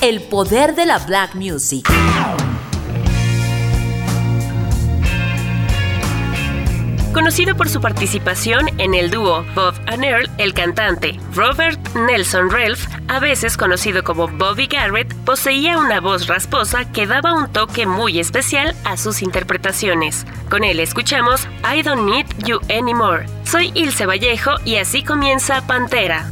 el poder de la black music. Conocido por su participación en el dúo Bob and Earl, el cantante Robert Nelson Ralph, a veces conocido como Bobby Garrett, poseía una voz rasposa que daba un toque muy especial a sus interpretaciones. Con él escuchamos I Don't Need You Anymore. Soy Ilse Vallejo y así comienza Pantera.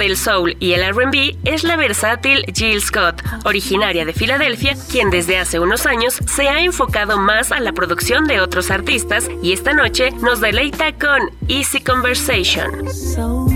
Del soul y el RB es la versátil Jill Scott, originaria de Filadelfia, quien desde hace unos años se ha enfocado más a la producción de otros artistas y esta noche nos deleita con Easy Conversation.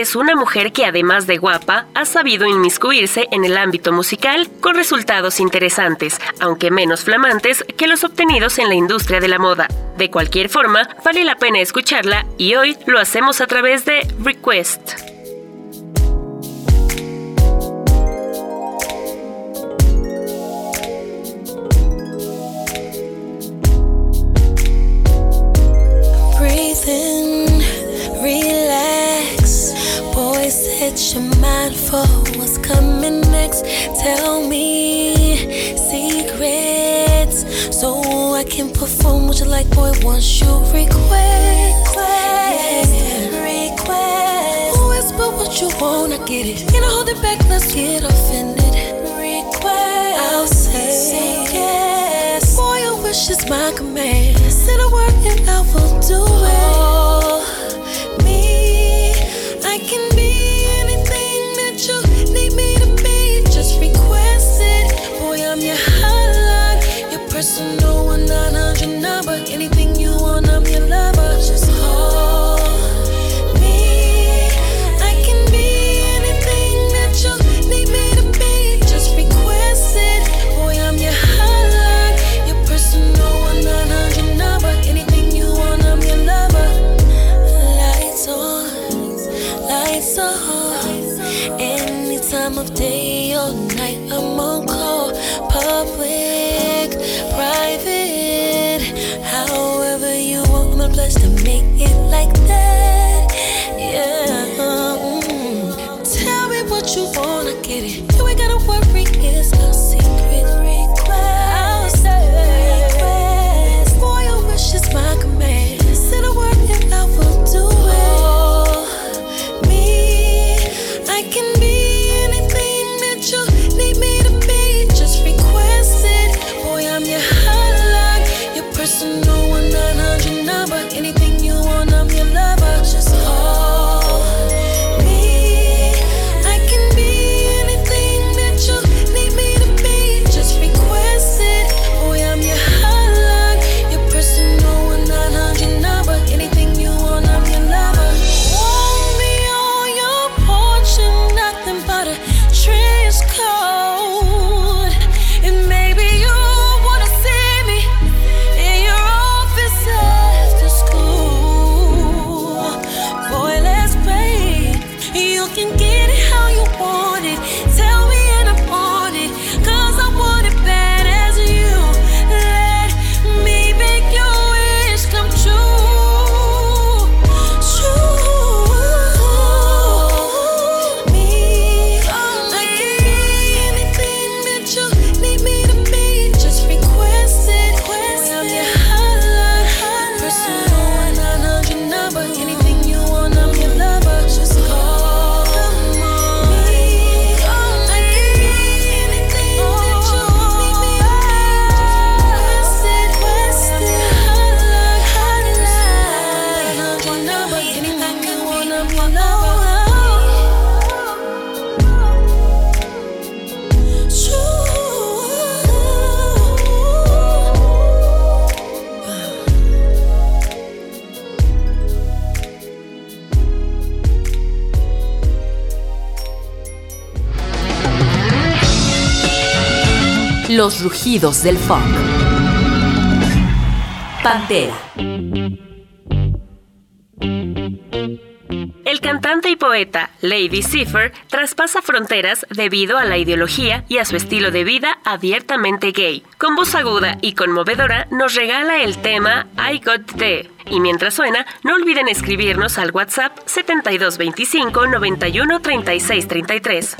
Es una mujer que además de guapa, ha sabido inmiscuirse en el ámbito musical con resultados interesantes, aunque menos flamantes que los obtenidos en la industria de la moda. De cualquier forma, vale la pena escucharla y hoy lo hacemos a través de Request. Set your mind for what's coming next. Tell me secrets so I can perform what you like, boy. Once you request, yeah. request. Whisper what you want, I get it. Ain't no holding back, let's get offended. Request, I'll say yes. Boy, your wish is my command. Say the word and I will do it. Personal 1 number. Anything you want, I'm your lover. Rugidos del funk. Pantera. El cantante y poeta Lady Cipher traspasa fronteras debido a la ideología y a su estilo de vida abiertamente gay. Con voz aguda y conmovedora nos regala el tema I Got The. Y mientras suena, no olviden escribirnos al WhatsApp 7225 91 36 33.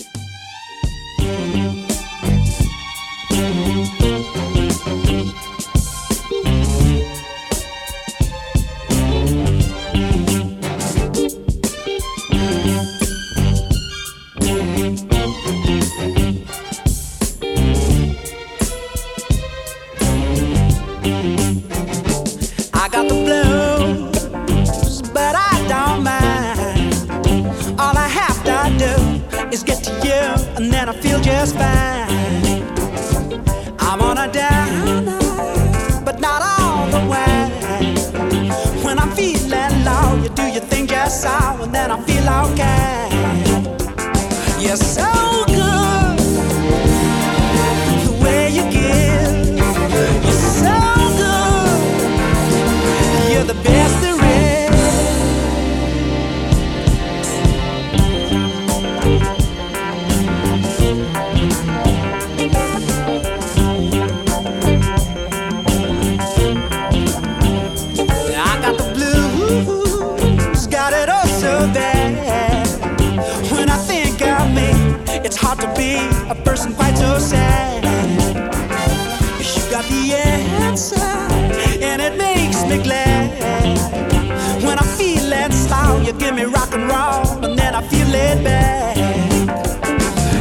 laid back.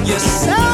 You're so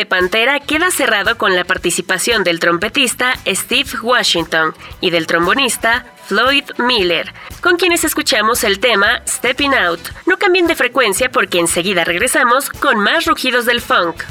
de Pantera queda cerrado con la participación del trompetista Steve Washington y del trombonista Floyd Miller, con quienes escuchamos el tema Stepping Out. No cambien de frecuencia porque enseguida regresamos con más rugidos del funk.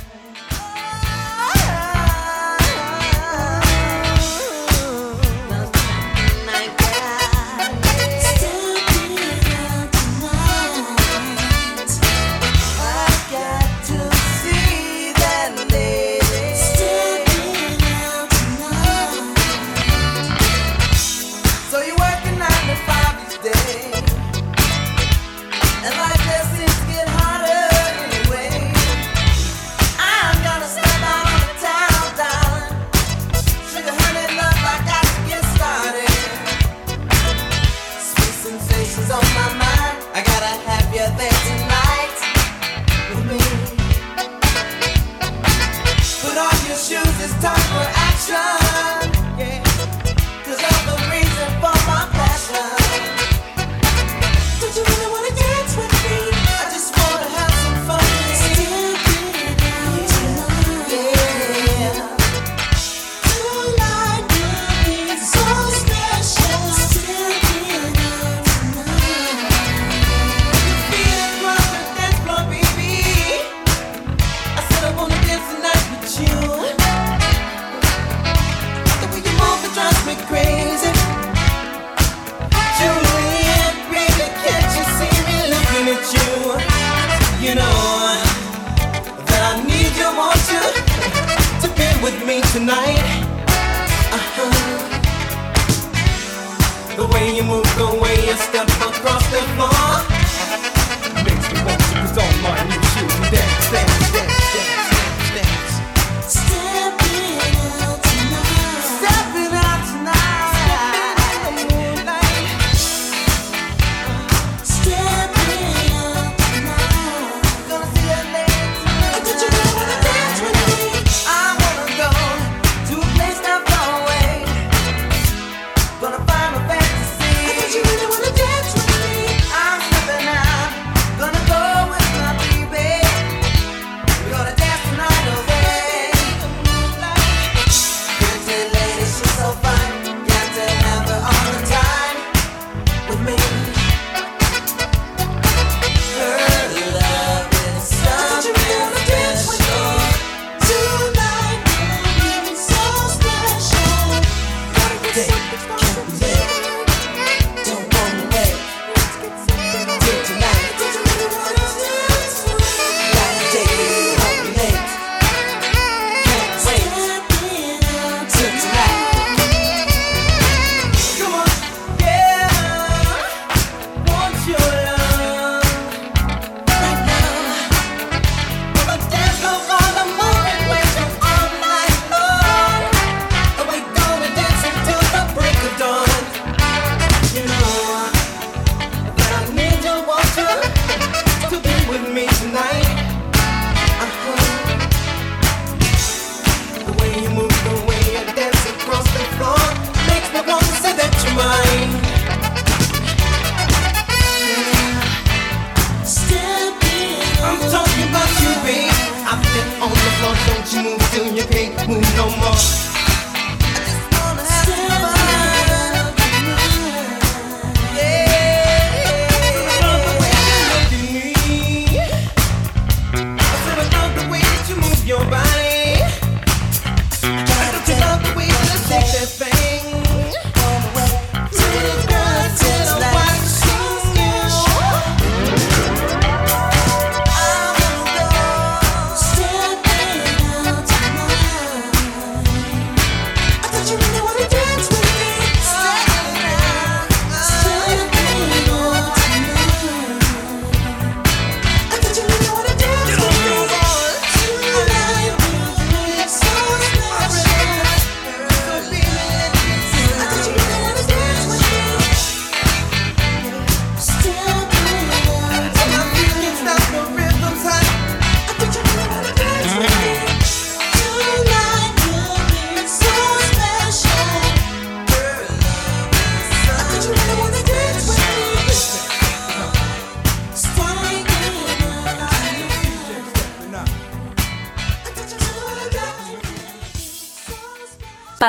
shoes, it's time for action.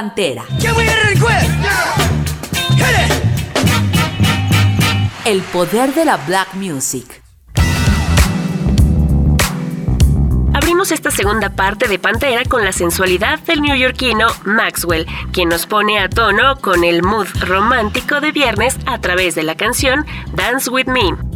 Pantera. El poder de la black music. Abrimos esta segunda parte de Pantera con la sensualidad del neoyorquino Maxwell, quien nos pone a tono con el mood romántico de viernes a través de la canción Dance With Me.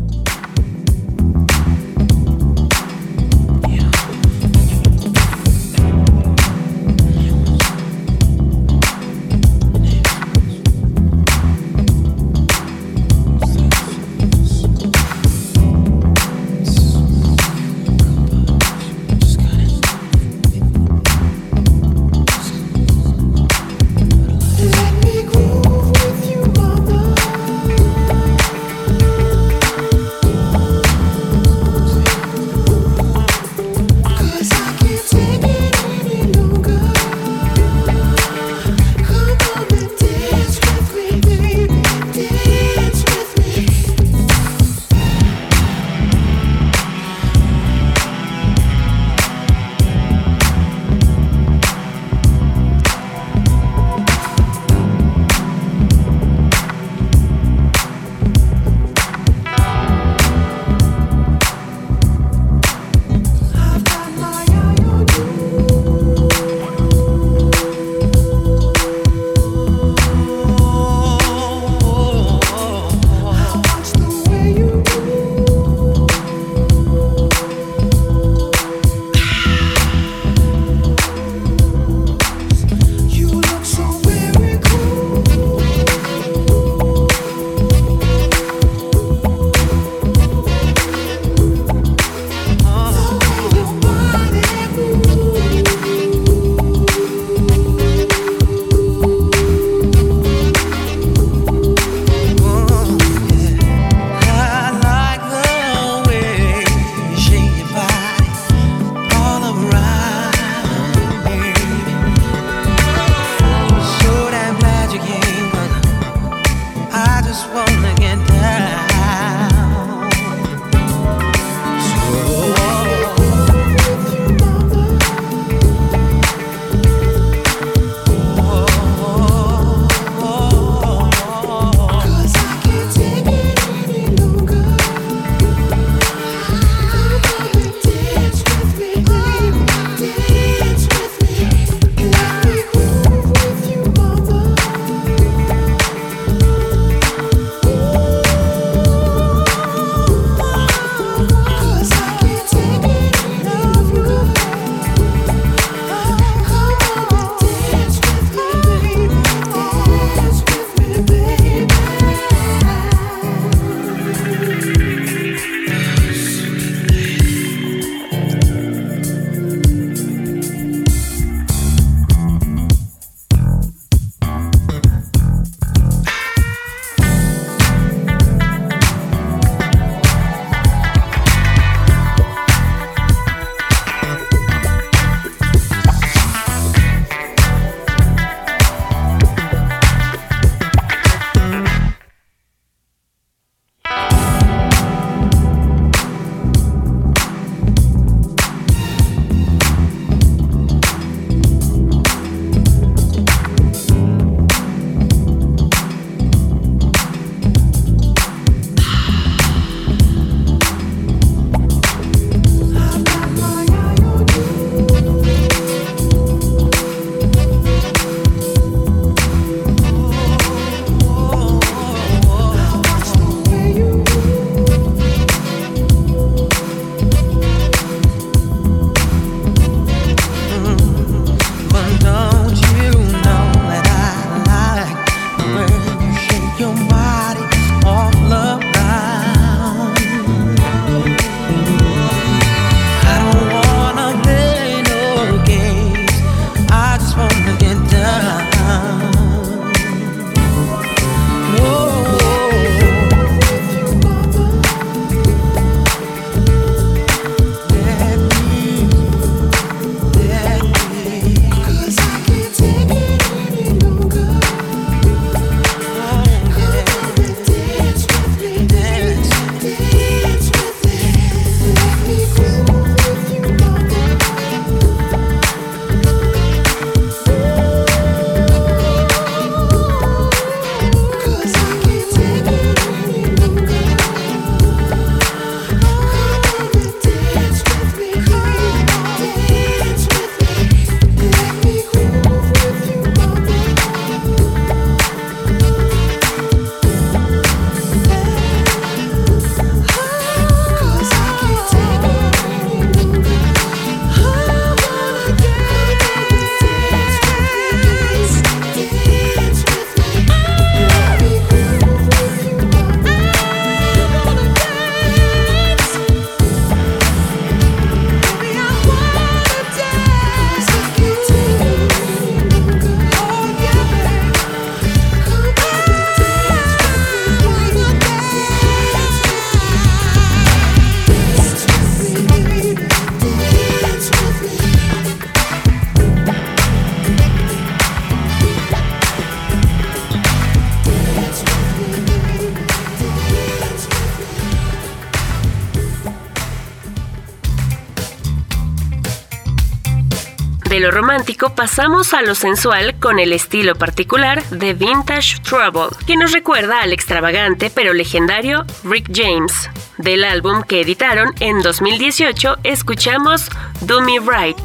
romántico pasamos a lo sensual con el estilo particular de Vintage Trouble, que nos recuerda al extravagante pero legendario Rick James. Del álbum que editaron en 2018 escuchamos Do Me Right.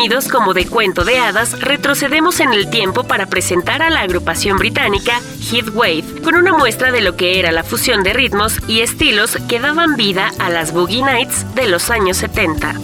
Unidos como de cuento de hadas, retrocedemos en el tiempo para presentar a la agrupación británica Heatwave, con una muestra de lo que era la fusión de ritmos y estilos que daban vida a las Boogie Nights de los años 70.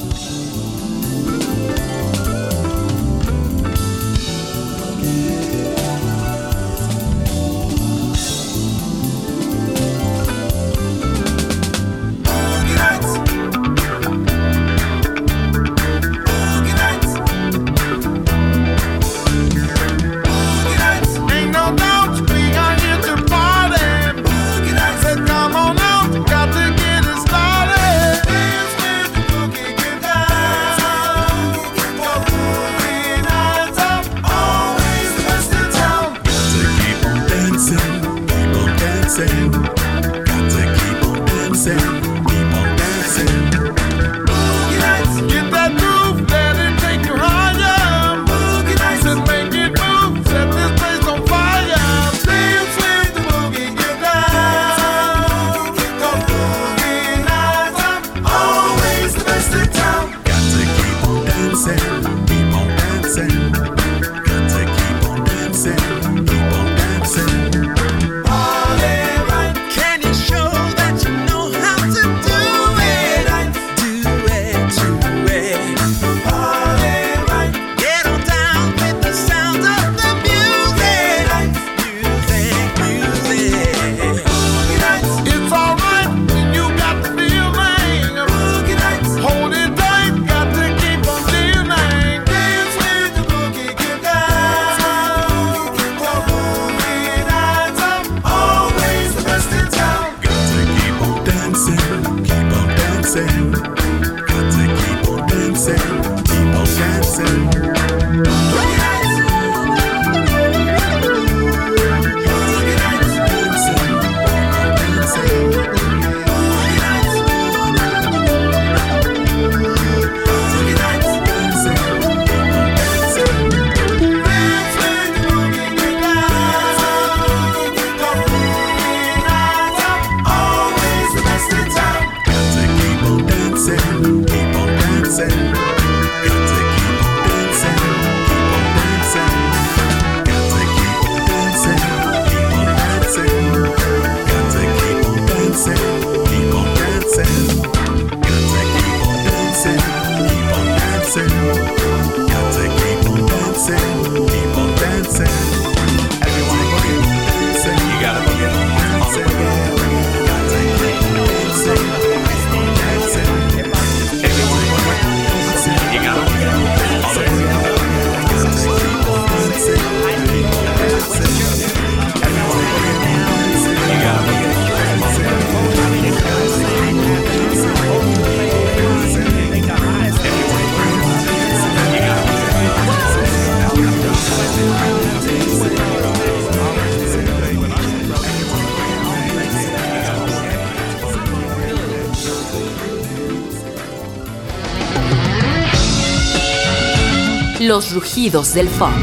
Los rugidos del funk.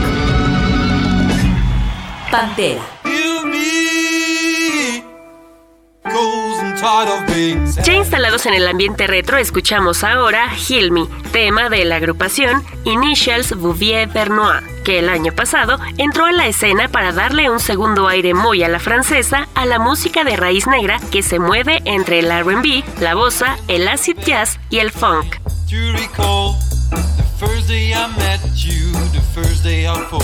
Pantera. Ya instalados en el ambiente retro, escuchamos ahora Heal Me, tema de la agrupación Initials Bouvier Bernois, que el año pasado entró a la escena para darle un segundo aire muy a la francesa a la música de raíz negra que se mueve entre el RB, la bossa, el acid jazz y el funk. First day I met you, the first day I fall?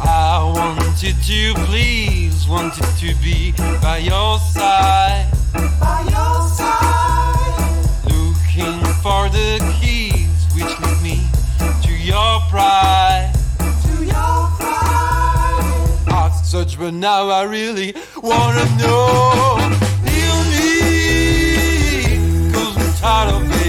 I wanted to please, wanted to be by your side. By your side. Looking for the keys which lead me to your pride. To your pride. I search, but now I really wanna know. Heal me, cause I'm tired of being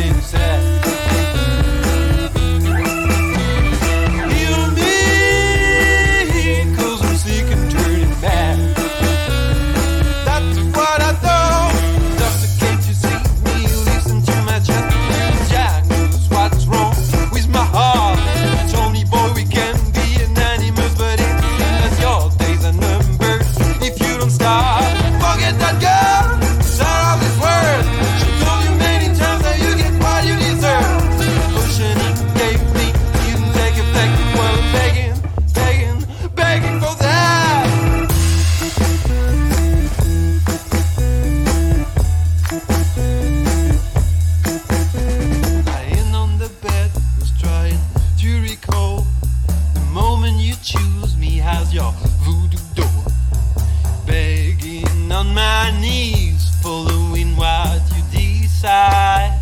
to recall the moment you choose me as your voodoo doll. Begging on my knees, following what you decide.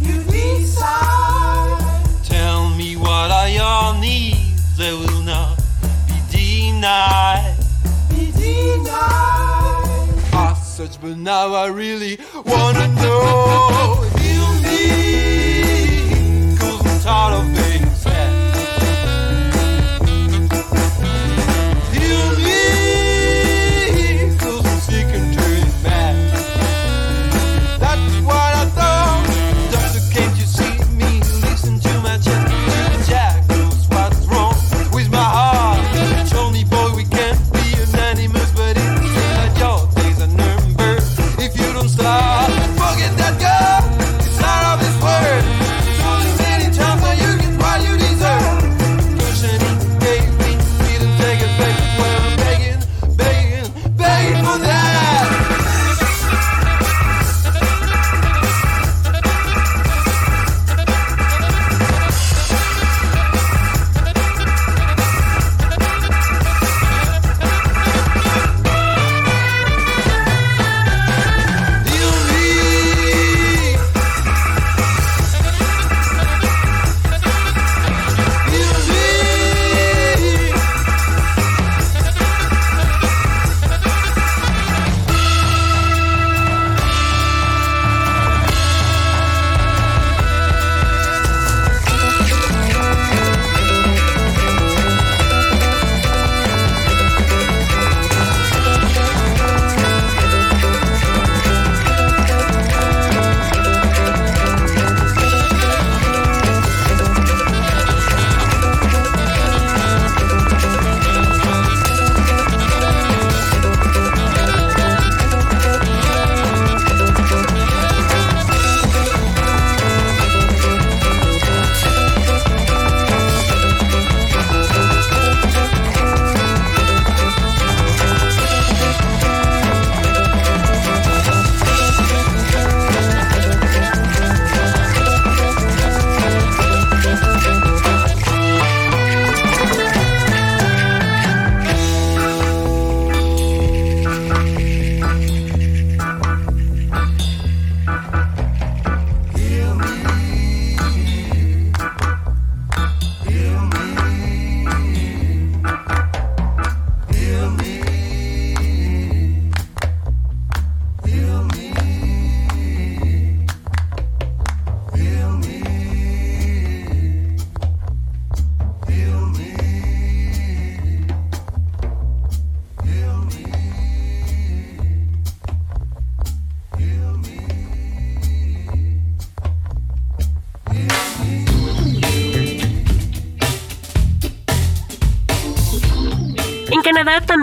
You decide. Tell me what are your needs, they will not be denied. Be denied. Search, but now I really wanna know. Heal me, cause I'm tired of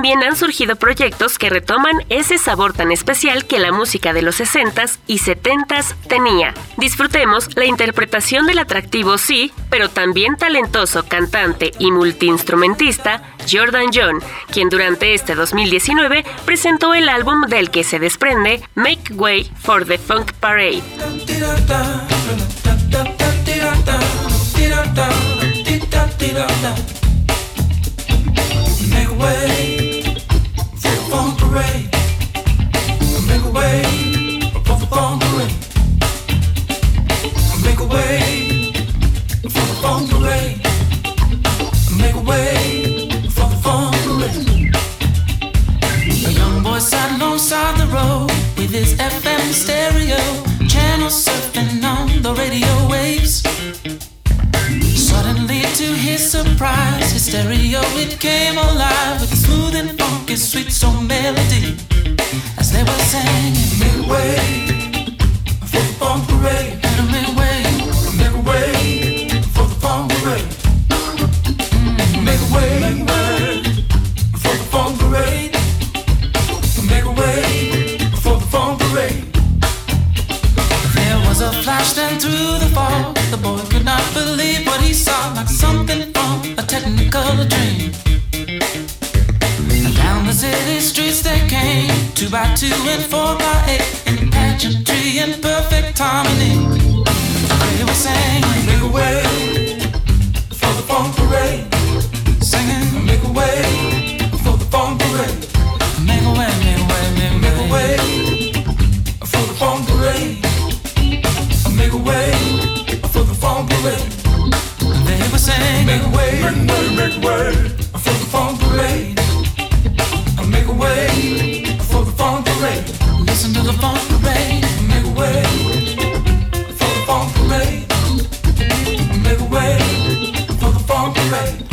también han surgido proyectos que retoman ese sabor tan especial que la música de los 60s y 70s tenía. Disfrutemos la interpretación del atractivo sí, pero también talentoso cantante y multiinstrumentista Jordan John, quien durante este 2019 presentó el álbum del que se desprende Make Way for the Funk Parade. Stereo, channel surfing on the radio waves. His surprise, his stereo it came alive with a smooth and funky, sweet soul melody. As they were singing, Make a way for the fun parade. and make way, a way for the mm. fun parade. Make a way for the fun parade. Make way for the fun parade. There was a flash then through the fog. The boy could not believe what he saw, like something a technical dream. And down the city streets they came, two by two and four by eight, in pageantry and perfect harmony. They were singing, Make a way for the fun parade. singing, Make a way for the fun parade. make a way, make a way, make Make a a way. way for the fun parade. Make a way for the fun parade. Were singing, Make a way, make a way for the fun parade. I make a way for the fun parade. listen to the funk parade. Make a way for the fun parade. Make a way for the fun parade.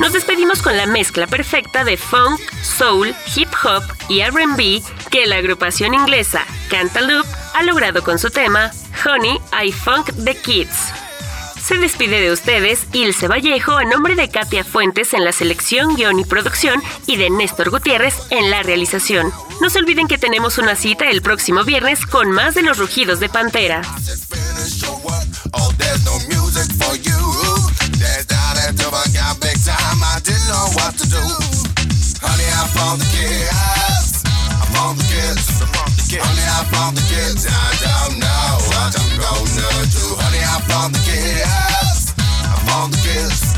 Nos despedimos con la mezcla perfecta de funk, soul, hip hop y RB que la agrupación inglesa Cantaloupe ha logrado con su tema Honey, I Funk the Kids. Se despide de ustedes Ilse Vallejo a nombre de Katia Fuentes en la selección, guion y producción y de Néstor Gutiérrez en la realización. No se olviden que tenemos una cita el próximo viernes con más de los rugidos de Pantera. Honey, I found the kids. I found the kids. Honey, I found the kids. I don't know what I'm gonna do. Honey, I found the kids. I found the kids.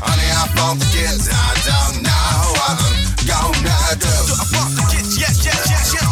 Honey, I found the kids. I don't know what I'm gonna do. I found the kids. Yes, yes, yes, yes.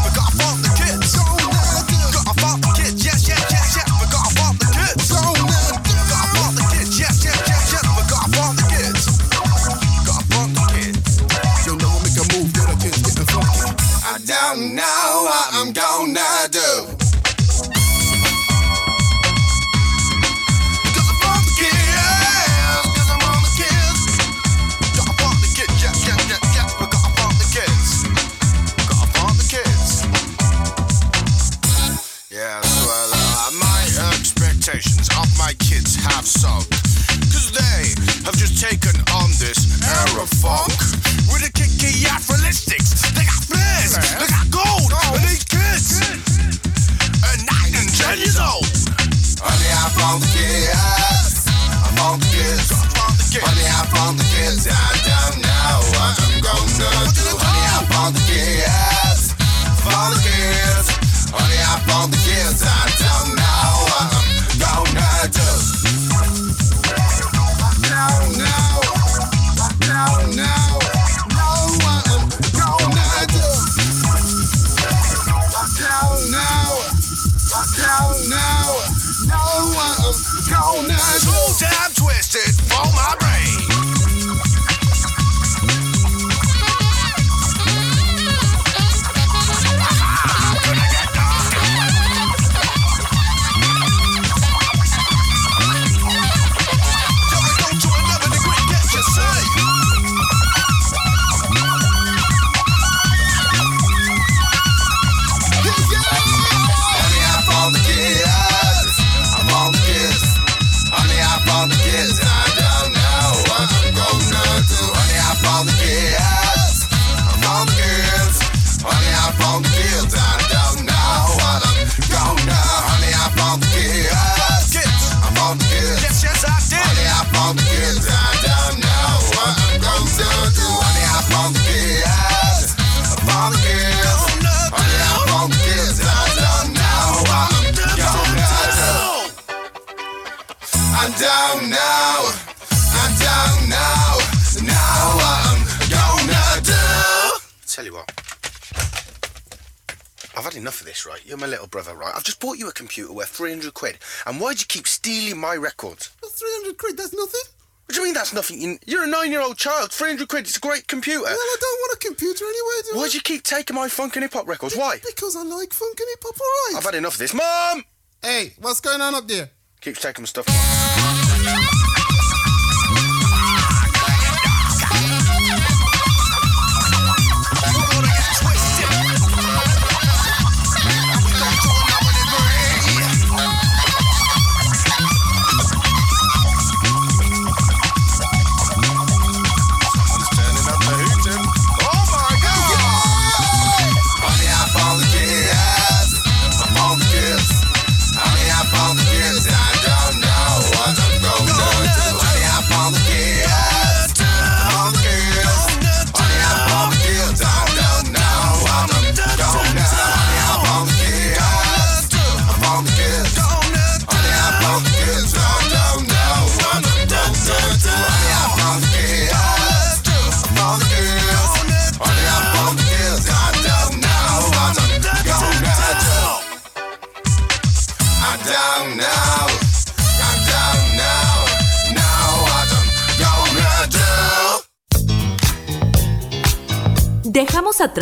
I've had enough of this, right? You're my little brother, right? I've just bought you a computer worth 300 quid. And why'd you keep stealing my records? 300 quid, that's nothing. What do you mean that's nothing? You- You're a nine year old child. 300 quid, it's a great computer. Well, I don't want a computer anyway, do I? Why'd you keep taking my funk and hip hop records? Why? Because I like funk and hip hop, alright. I've had enough of this. Mom! Hey, what's going on up there? Keeps taking my stuff.